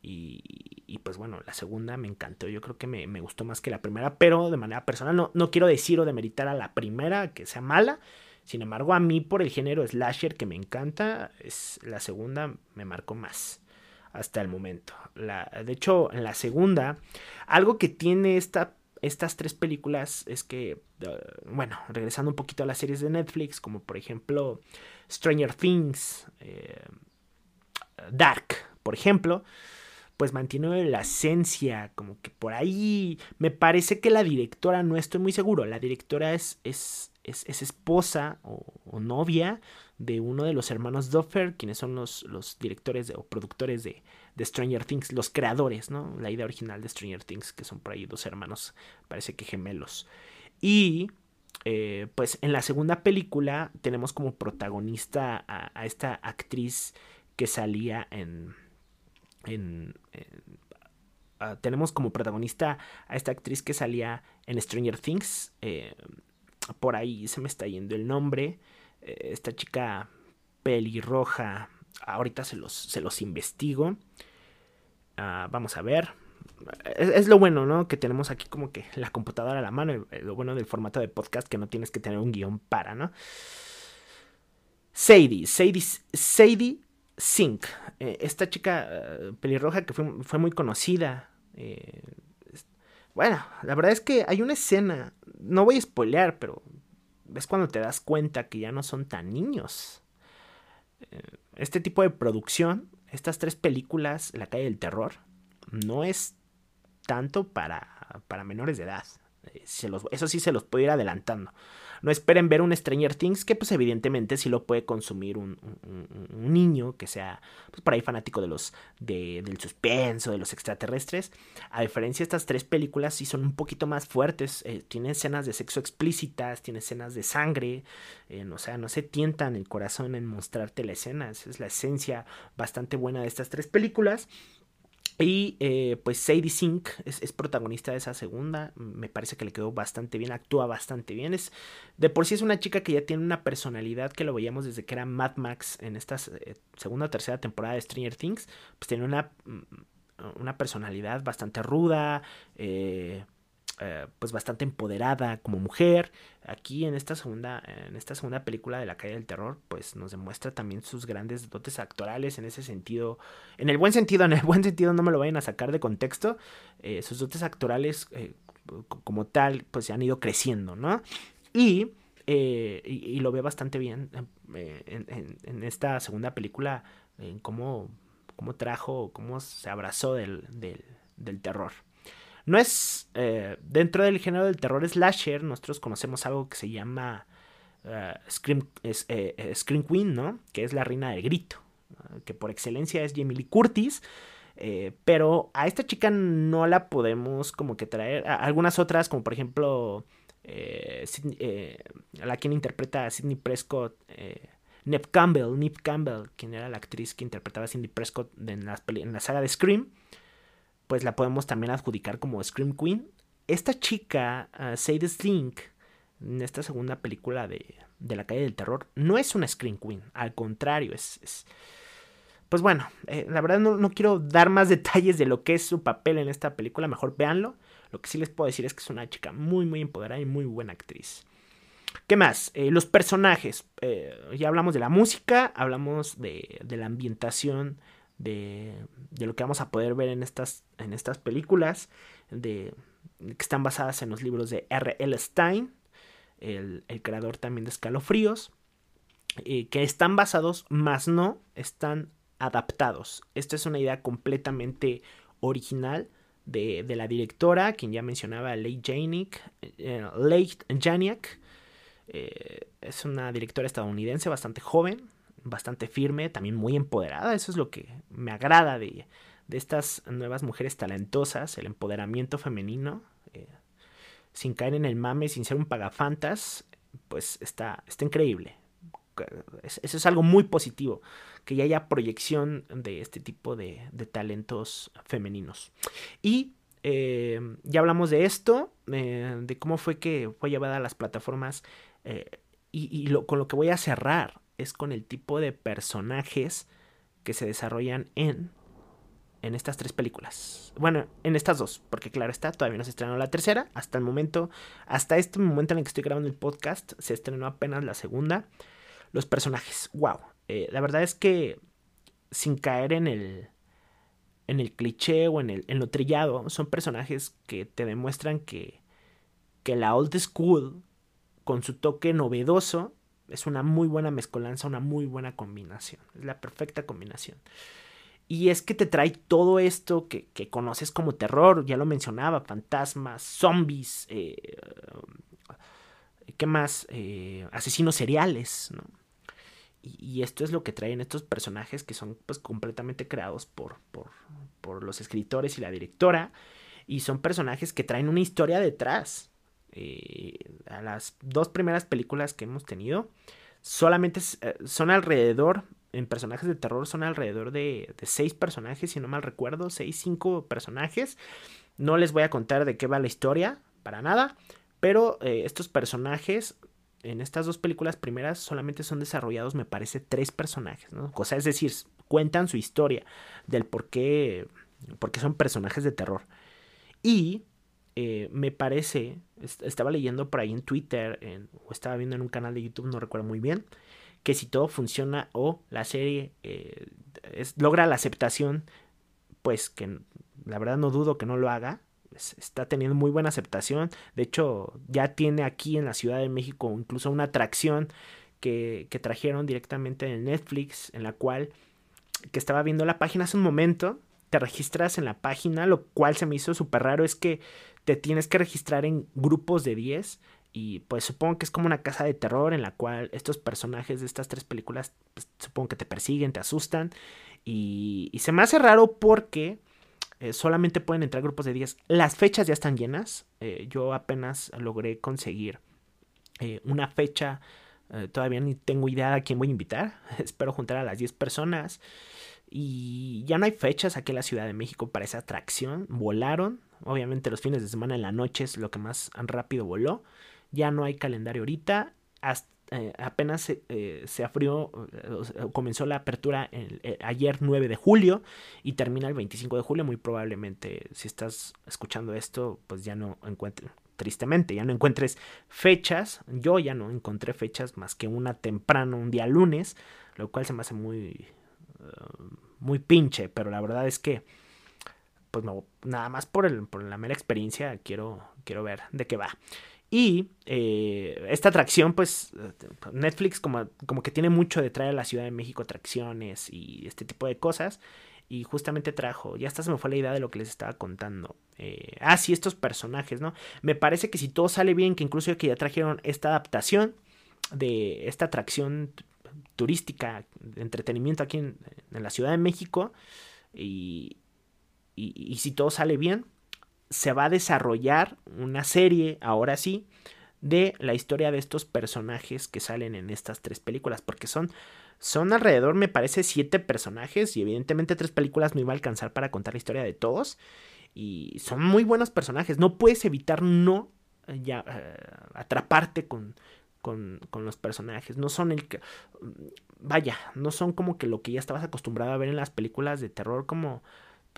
Y, pues bueno, la segunda me encantó. Yo creo que me, gustó más que la primera, pero de manera personal no, no quiero decir o demeritar a la primera que sea mala, Sin embargo, a mí por el género slasher que me encanta, es la segunda me marcó más hasta el momento. De hecho, en la segunda, algo que tiene esta, estas tres películas es que, eh, bueno, regresando un poquito a las series de Netflix, como por ejemplo Stranger Things, eh, Dark, por ejemplo, pues mantiene la esencia, como que por ahí me parece que la directora, no estoy muy seguro, la directora es, es, es, esposa o, novia de uno de los hermanos Duffer, quienes son los, los directores o productores de, de, Stranger Things, los creadores, ¿no? La idea original de Stranger Things, que son por ahí dos hermanos, parece que gemelos. Y eh, pues en la segunda película tenemos como protagonista a esta actriz que salía en Ah, tenemos como protagonista a esta actriz que salía en Stranger Things. Eh, por ahí se me está yendo el nombre. Eh, esta chica pelirroja. Ahorita se los, se los investigo. Ah, vamos a ver. Es, lo bueno, ¿no? Que tenemos aquí como que la computadora a la mano. Lo bueno del formato de podcast que no tienes que tener un guion para, ¿no? Sadie. Sadie, Sadie Sink, eh, esta chica eh, pelirroja que fue, muy conocida. Eh, bueno, la verdad es que hay una escena, no voy a spoilear, pero es cuando te das cuenta que ya no son tan niños. este tipo de producción, estas tres películas, La calle del terror, no es tanto para, para menores de edad. Eso sí se los puedo ir adelantando. No esperen ver un Stranger Things que pues evidentemente sí lo puede consumir un, niño que sea pues, por ahí fanático de los de, del suspenso, de los extraterrestres. A diferencia estas tres películas sí son un poquito más fuertes, eh, tienen escenas de sexo explícitas, tienen escenas de sangre, eh, o sea, no se tientan el corazón en mostrarte la escena, esa es la esencia bastante buena de estas tres películas. Y eh, pues Sadie Sink es, protagonista de esa segunda. Me parece que le quedó bastante bien, actúa bastante bien. Es, de por sí es una chica que ya tiene una personalidad que lo veíamos desde que era Mad Max en esta eh, segunda o tercera temporada de Stranger Things. Pues tiene una, mm, una personalidad bastante ruda. Eh, eh, pues bastante empoderada como mujer. Aquí en esta segunda, en esta segunda película de La calle del terror, pues nos demuestra también sus grandes dotes actorales en ese sentido. En el buen sentido, en el buen sentido no me lo vayan a sacar de contexto. Eh, sus dotes actorales eh, como tal, pues se han ido creciendo, ¿no? Y, y, lo ve bastante bien en, esta segunda película, en cómo, cómo trajo, cómo se abrazó del, del, del terror. No es eh, dentro del género del terror slasher, nosotros conocemos algo que se llama eh, eh, Scream, Queen, ¿no? Que es la reina del grito, que por excelencia es Jamie Lee Curtis. pero a esta chica no la podemos como que traer. algunas otras, como por ejemplo la quien interpreta a Sidney Prescott. Nip Campbell, Nip Campbell, quien era la actriz que interpretaba a Sidney Prescott en la, en la saga de Scream pues la podemos también adjudicar como Scream Queen. Esta chica, uh, Sadie Slink, en esta segunda película de, de, La calle del terror, no es una Scream Queen, al contrario, es... Pues bueno, eh, la verdad no, quiero dar más detalles de lo que es su papel en esta película, mejor véanlo. Lo que sí les puedo decir es que es una chica muy, muy empoderada y muy buena actriz. ¿Qué más? Eh, los personajes. Eh, ya hablamos de la música, hablamos de, de la ambientación de, de, lo que vamos a poder ver en estas, en estas películas, de, que están basadas en los libros de R. L. Stein, el, creador también de Escalofríos, eh, que están basados, más no están adaptados. Esta es una idea completamente original de, de la directora, quien ya mencionaba, Leigh Janiak. Eh, Janiak. Eh, es una directora estadounidense bastante joven, bastante firme, también muy empoderada. Eso es lo que me agrada de, de estas nuevas mujeres talentosas, el empoderamiento femenino, eh, sin caer en el mame, sin ser un pagafantas, pues está, está increíble. Eso es algo muy positivo, que ya haya proyección de este tipo de, de talentos femeninos. Y eh, ya hablamos de esto, eh, de cómo fue que fue llevada a las plataformas y, lo, con lo que voy a cerrar es con el tipo de personajes que se desarrollan en en estas tres películas. Bueno, en estas dos, porque claro está, todavía no se estrenó la tercera. Hasta el momento, hasta este momento en el que estoy grabando el podcast, se estrenó apenas la segunda. Los personajes, wow. Eh, la verdad es que sin caer en el en el cliché o en, el, en lo trillado, son personajes que te demuestran que, que la old school, con su toque novedoso, es una muy buena mezcolanza, una muy buena combinación. Es la perfecta combinación. Y es que te trae todo esto que, conoces como terror, ya lo mencionaba, fantasmas, zombies, eh, ¿qué más? Eh, asesinos seriales, ¿no? Y, esto es lo que traen estos personajes que son pues completamente creados por, por, por, los escritores y la directora. Y son personajes que traen una historia detrás. Eh, a las dos primeras películas que hemos tenido, solamente son alrededor en personajes de terror son alrededor de, seis personajes, si no mal recuerdo, seis, cinco personajes. No les voy a contar de qué va la historia, para nada, pero eh, estos personajes en estas dos películas primeras solamente son desarrollados, me parece, tres personajes, ¿no? O sea, es decir, cuentan su historia del por qué, porque son personajes de terror. Y eh, me parece, estaba leyendo por ahí en Twitter o estaba viendo en un canal de YouTube, no recuerdo muy bien, que si todo funciona o la serie eh, logra la aceptación, pues que la verdad no dudo que no lo haga. Está teniendo muy buena aceptación. De hecho, ya tiene aquí en la Ciudad de México incluso una atracción que, que trajeron directamente en Netflix, en la cual, que estaba viendo la página hace un momento, te registras en la página, lo cual se me hizo súper raro, es que te tienes que registrar en grupos de 10 y pues supongo que es como una casa de terror en la cual estos personajes de estas tres películas pues, supongo que te persiguen, te asustan. Y, se me hace raro porque eh, solamente pueden entrar grupos de 10. Las fechas ya están llenas. Eh, yo apenas logré conseguir eh, una fecha. todavía ni tengo idea a quién voy a invitar. Espero juntar a las 10 personas. Y ya no hay fechas aquí en la Ciudad de México para esa atracción. Volaron. Obviamente los fines de semana en la noche es lo que más rápido voló. Ya no hay calendario ahorita, eh, apenas se, eh, se abrió, eh, comenzó la apertura ayer 9 de julio y termina el 25 de julio, muy probablemente si estás escuchando esto, pues ya no encuentres, tristemente, ya no encuentres fechas, yo ya no encontré fechas más que una temprano, un día lunes, lo cual se me hace muy, muy pinche, pero la verdad es que pues nada más por, el, por la mera experiencia quiero, quiero ver de qué va. Y eh, esta atracción, pues Netflix como, como que tiene mucho de traer a la Ciudad de México atracciones y este tipo de cosas. Y justamente trajo, ya hasta se me fue la idea de lo que les estaba contando. Eh, ah, sí, estos personajes, ¿no? Me parece que si todo sale bien, que incluso que ya trajeron esta adaptación de esta atracción turística, de entretenimiento aquí en, la Ciudad de México. y, y si todo sale bien, se va a desarrollar una serie, ahora sí, de la historia de estos personajes que salen en estas tres películas, porque son, son alrededor, me parece, siete personajes y evidentemente tres películas no iba a alcanzar para contar la historia de todos. Y son muy buenos personajes, no puedes evitar no eh, ya, eh, atraparte con, con, con, los personajes, no son el que... Vaya, no son como que lo que ya estabas acostumbrado a ver en las películas de terror como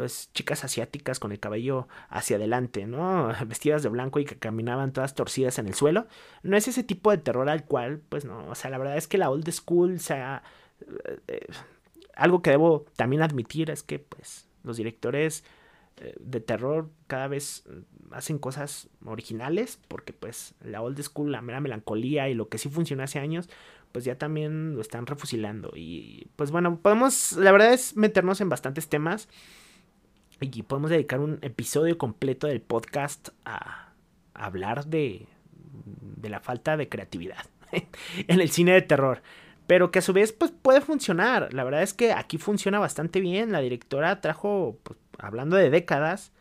pues chicas asiáticas con el cabello hacia adelante, ¿no? Vestidas de blanco y que caminaban todas torcidas en el suelo. No es ese tipo de terror al cual, pues no, o sea, la verdad es que la old school, o sea, eh, eh, algo que debo también admitir es que, pues, los directores eh, de terror cada vez hacen cosas originales, porque, pues, la old school, la mera melancolía y lo que sí funcionó hace años, pues ya también lo están refusilando. Y, pues bueno, podemos, la verdad es meternos en bastantes temas. Y podemos dedicar un episodio completo del podcast a, hablar de, de la falta de creatividad en el cine de terror. Pero que a su vez pues puede funcionar. La verdad es que aquí funciona bastante bien. La directora trajo, pues, hablando de décadas,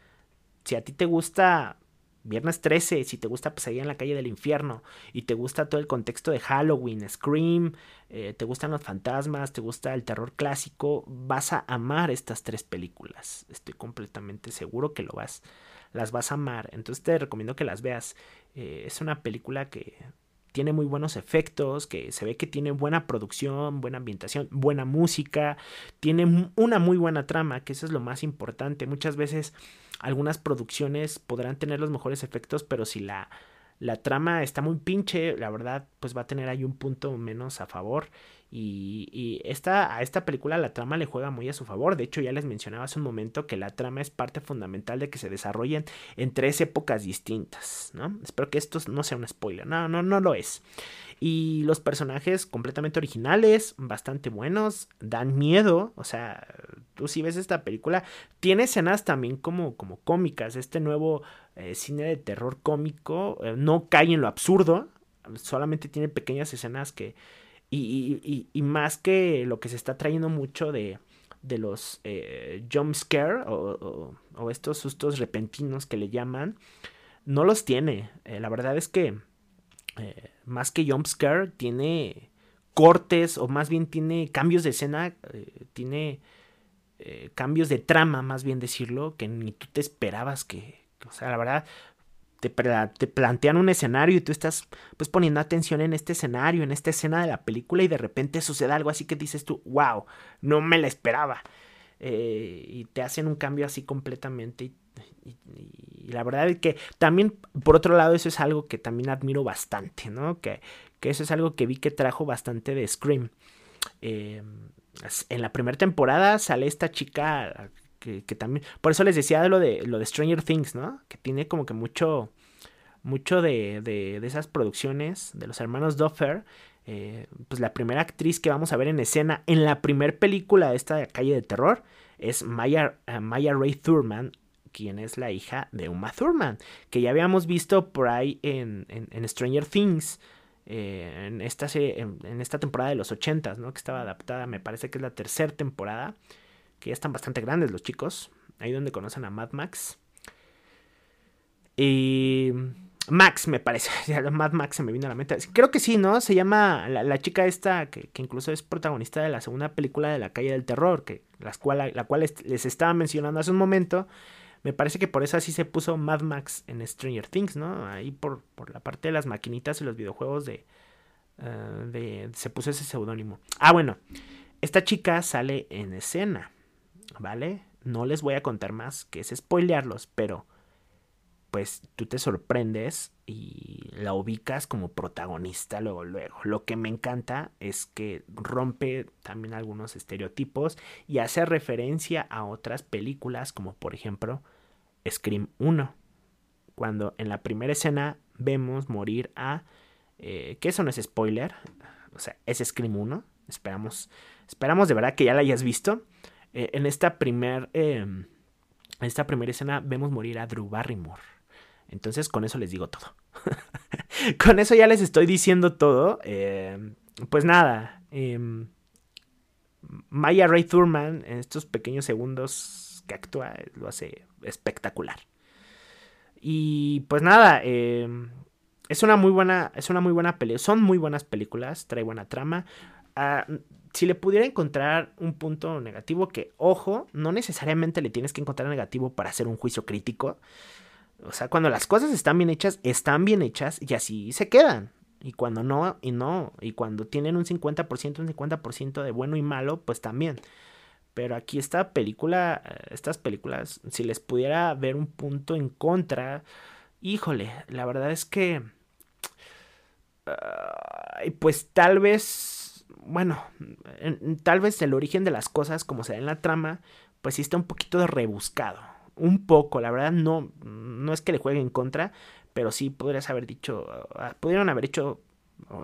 si a ti te gusta Viernes 13, si te gusta Pesadilla en la calle del infierno y te gusta todo el contexto de Halloween, Scream, eh, te gustan los fantasmas, te gusta el terror clásico, vas a amar estas tres películas. Estoy completamente seguro que lo vas, las vas a amar. Entonces te recomiendo que las veas. Eh, es una película que tiene muy buenos efectos, que se ve que tiene buena producción, buena ambientación, buena música, tiene una muy buena trama, que eso es lo más importante. Muchas veces algunas producciones podrán tener los mejores efectos, pero si la, la trama está muy pinche, la verdad, pues va a tener ahí un punto menos a favor. Y, esta, a esta película la trama le juega muy a su favor. De hecho, ya les mencionaba hace un momento que la trama es parte fundamental de que se desarrollen en tres épocas distintas. ¿no? Espero que esto no sea un spoiler. No, no, no lo es. Y los personajes completamente originales, bastante buenos, dan miedo. O sea, tú si ves esta película, tiene escenas también como, como cómicas. Este nuevo eh, cine de terror cómico eh, no cae en lo absurdo. Solamente tiene pequeñas escenas que y, más que lo que se está trayendo mucho de, de los eh, jump scare o, estos sustos repentinos que le llaman, no los tiene. Eh, la verdad es que eh, más que jump scare tiene cortes o más bien tiene cambios de escena, tiene cambios de trama, más bien decirlo, que ni tú te esperabas que, o sea, la verdad, te, plantean un escenario y tú estás pues poniendo atención en este escenario, en esta escena de la película y de repente sucede algo así que dices tú, wow, no me la esperaba. Eh, y te hacen un cambio así completamente y, la verdad es que también, por otro lado, eso es algo que también admiro bastante, ¿no? Que, que eso es algo que vi que trajo bastante de Scream. Eh, en la primera temporada sale esta chica que, también, por eso les decía lo de, lo de Stranger Things, ¿no? Que tiene como que mucho, mucho de, de, esas producciones de los hermanos Duffer. Eh, pues la primera actriz que vamos a ver en escena en la primera película de esta calle de terror es Maya, eh, Maya Ray Thurman, quien es la hija de Uma Thurman, que ya habíamos visto por ahí en, en, Stranger Things. Eh, en, esta, en, en, esta temporada de los 80, ¿no? Que estaba adaptada, me parece que es la tercera temporada que ya están bastante grandes los chicos. Ahí donde conocen a Mad Max. Y Max, me parece. Mad Max se me vino a la mente. Creo que sí, ¿no? Se llama la, chica esta, que, incluso es protagonista de la segunda película de La Calle del Terror, que cual, la cual les estaba mencionando hace un momento. Me parece que por eso así se puso Mad Max en Stranger Things, ¿no? Ahí por, por la parte de las maquinitas y los videojuegos de, eh, de se puso ese seudónimo. Ah, bueno. Esta chica sale en escena. ¿Vale? No les voy a contar más, que es spoilearlos, pero pues tú te sorprendes y la ubicas como protagonista luego, luego. Lo que me encanta es que rompe también algunos estereotipos y hace referencia a otras películas como por ejemplo Scream 1, cuando en la primera escena vemos morir a... Eh, que eso no es spoiler, o sea, es Scream 1, esperamos, esperamos de verdad que ya la hayas visto. Eh, en esta primer, em, esta primera escena vemos morir a Drew Barrymore. Entonces con eso les digo todo. con eso ya les estoy diciendo todo. Em, pues nada. Em, Maya Ray Thurman en estos pequeños segundos que actúa lo hace espectacular. Y pues nada, es una muy buena, es una muy buena película. Son muy buenas películas, trae buena trama. Ah, si le pudiera encontrar un punto negativo, que ojo, no necesariamente le tienes que encontrar negativo para hacer un juicio crítico. O sea, cuando las cosas están bien hechas, están bien hechas y así se quedan. Y cuando no, y no. Y cuando tienen un 50%, un 50% de bueno y malo, pues también. Pero aquí esta película, estas películas, si les pudiera ver un punto en contra, híjole, la verdad es que... pues tal vez bueno, tal vez el origen de las cosas, como se da en la trama, pues sí está un poquito rebuscado. Un poco, la verdad, no, no es que le juegue en contra, pero sí podrías haber dicho, ah, pudieron haber hecho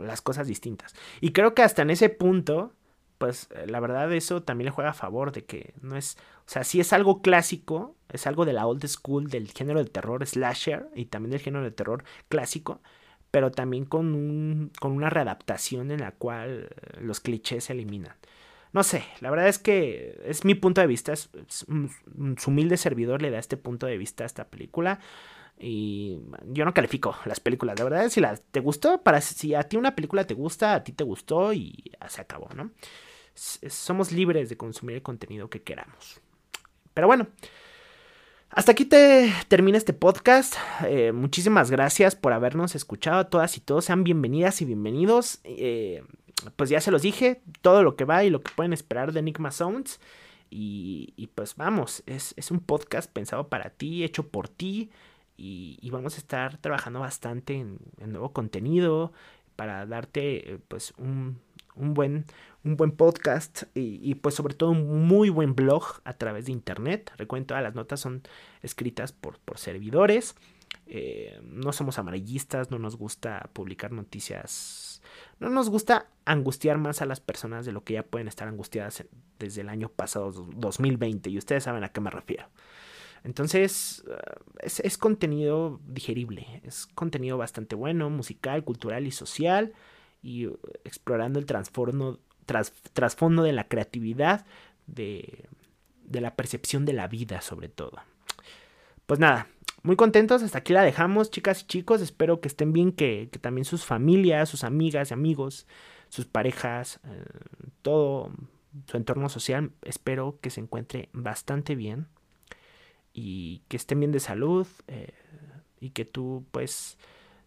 las cosas distintas. Y creo que hasta en ese punto, pues la verdad eso también le juega a favor de que no es, o sea, sí es algo clásico, es algo de la old school del género del terror slasher y también del género del terror clásico, pero también con, un, con una readaptación en la cual los clichés se eliminan. No sé, la verdad es que es mi punto de vista, es, su humilde servidor le da este punto de vista a esta película. Y yo no califico las películas, la verdad si te gustó, para si a ti una película te gusta, a ti te gustó y se acabó, ¿no? Somos libres de consumir el contenido que queramos. Pero bueno, Hasta aquí te termina este podcast. Eh, muchísimas gracias por habernos escuchado a todas y todos. Sean bienvenidas y bienvenidos. Eh, pues ya se los dije, todo lo que va y lo que pueden esperar de Enigma Sounds. Y, pues vamos, es, un podcast pensado para ti, hecho por ti. Y, vamos a estar trabajando bastante en, nuevo contenido para darte eh, pues un, un buen, un buen podcast y, pues sobre todo un muy buen blog a través de internet. Recuerden, todas las notas son escritas por, por servidores. Eh, no somos amarillistas, no nos gusta publicar noticias, no nos gusta angustiar más a las personas de lo que ya pueden estar angustiadas desde el año pasado, 2020, y ustedes saben a qué me refiero. Entonces, eh, es contenido digerible, es contenido bastante bueno, musical, cultural y social y explorando el trasfondo, trasfondo de la creatividad, de, de la percepción de la vida sobre todo. Pues nada, muy contentos, hasta aquí la dejamos, chicas y chicos. Espero que estén bien, que, también sus familias, sus amigas y amigos, sus parejas, eh, todo su entorno social, espero que se encuentre bastante bien y que estén bien de salud eh, y que tú, pues,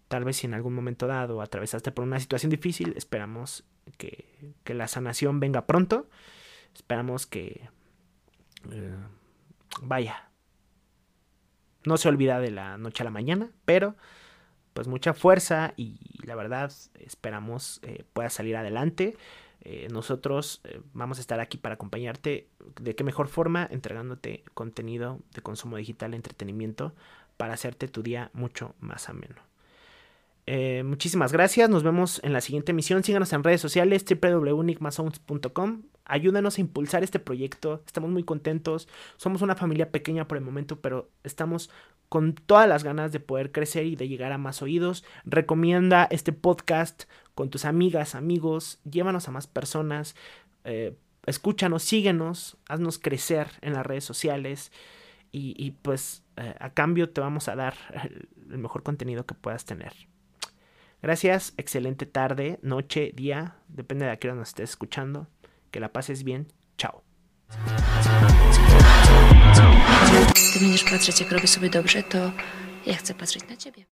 Tal vez si en algún momento dado atravesaste por una situación difícil, esperamos que, la sanación venga pronto. Esperamos que... Eh, vaya. No se olvida de la noche a la mañana, pero pues mucha fuerza y la verdad esperamos eh, pueda salir adelante. Eh, nosotros vamos a estar aquí para acompañarte. ¿De qué mejor forma? Entregándote contenido de consumo digital, entretenimiento, para hacerte tu día mucho más ameno. Eh, muchísimas gracias. Nos vemos en la siguiente emisión. Síganos en redes sociales www.enigmasounds.com. Ayúdanos a impulsar este proyecto. Estamos muy contentos. Somos una familia pequeña por el momento, pero estamos con todas las ganas de poder crecer y de llegar a más oídos. Recomienda este podcast con tus amigas, amigos. Llévanos a más personas. Eh, escúchanos, síguenos, haznos crecer en las redes sociales. Y, pues eh, a cambio te vamos a dar el mejor contenido que puedas tener. Gracias, excelente tarde, noche, día, depende de a qué hora nos estés escuchando. Que la pases bien. Chao. Ty będziesz patrzeć, jak robię sobie dobrze, to ja chcę patrzeć na ciebie.